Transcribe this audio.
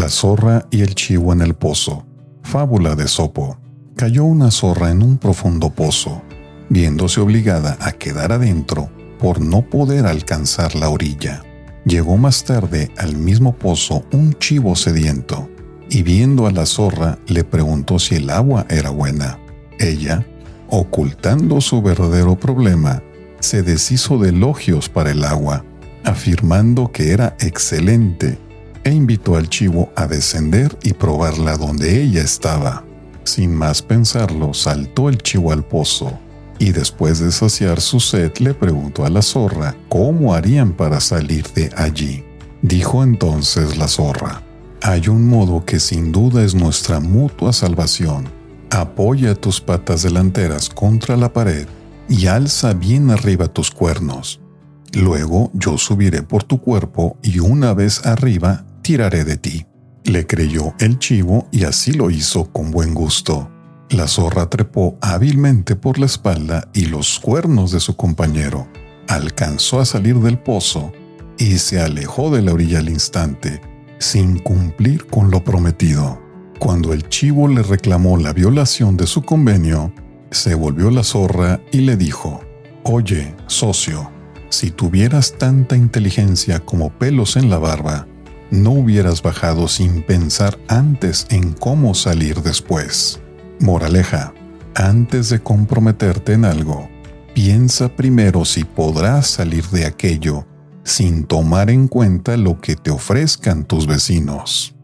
La zorra y el chivo en el pozo. Fábula de Sopo. Cayó una zorra en un profundo pozo, viéndose obligada a quedar adentro por no poder alcanzar la orilla. Llegó más tarde al mismo pozo un chivo sediento, y viendo a la zorra le preguntó si el agua era buena. Ella, ocultando su verdadero problema, se deshizo de elogios para el agua, afirmando que era excelente e invitó al chivo a descender y probarla donde ella estaba. Sin más pensarlo, saltó el chivo al pozo y después de saciar su sed le preguntó a la zorra cómo harían para salir de allí. Dijo entonces la zorra, hay un modo que sin duda es nuestra mutua salvación. Apoya tus patas delanteras contra la pared y alza bien arriba tus cuernos. Luego yo subiré por tu cuerpo y una vez arriba tiraré de ti. Le creyó el chivo y así lo hizo con buen gusto. La zorra trepó hábilmente por la espalda y los cuernos de su compañero. Alcanzó a salir del pozo y se alejó de la orilla al instante, sin cumplir con lo prometido. Cuando el chivo le reclamó la violación de su convenio, se volvió la zorra y le dijo, Oye, socio, si tuvieras tanta inteligencia como pelos en la barba, no hubieras bajado sin pensar antes en cómo salir después. Moraleja, antes de comprometerte en algo, piensa primero si podrás salir de aquello sin tomar en cuenta lo que te ofrezcan tus vecinos.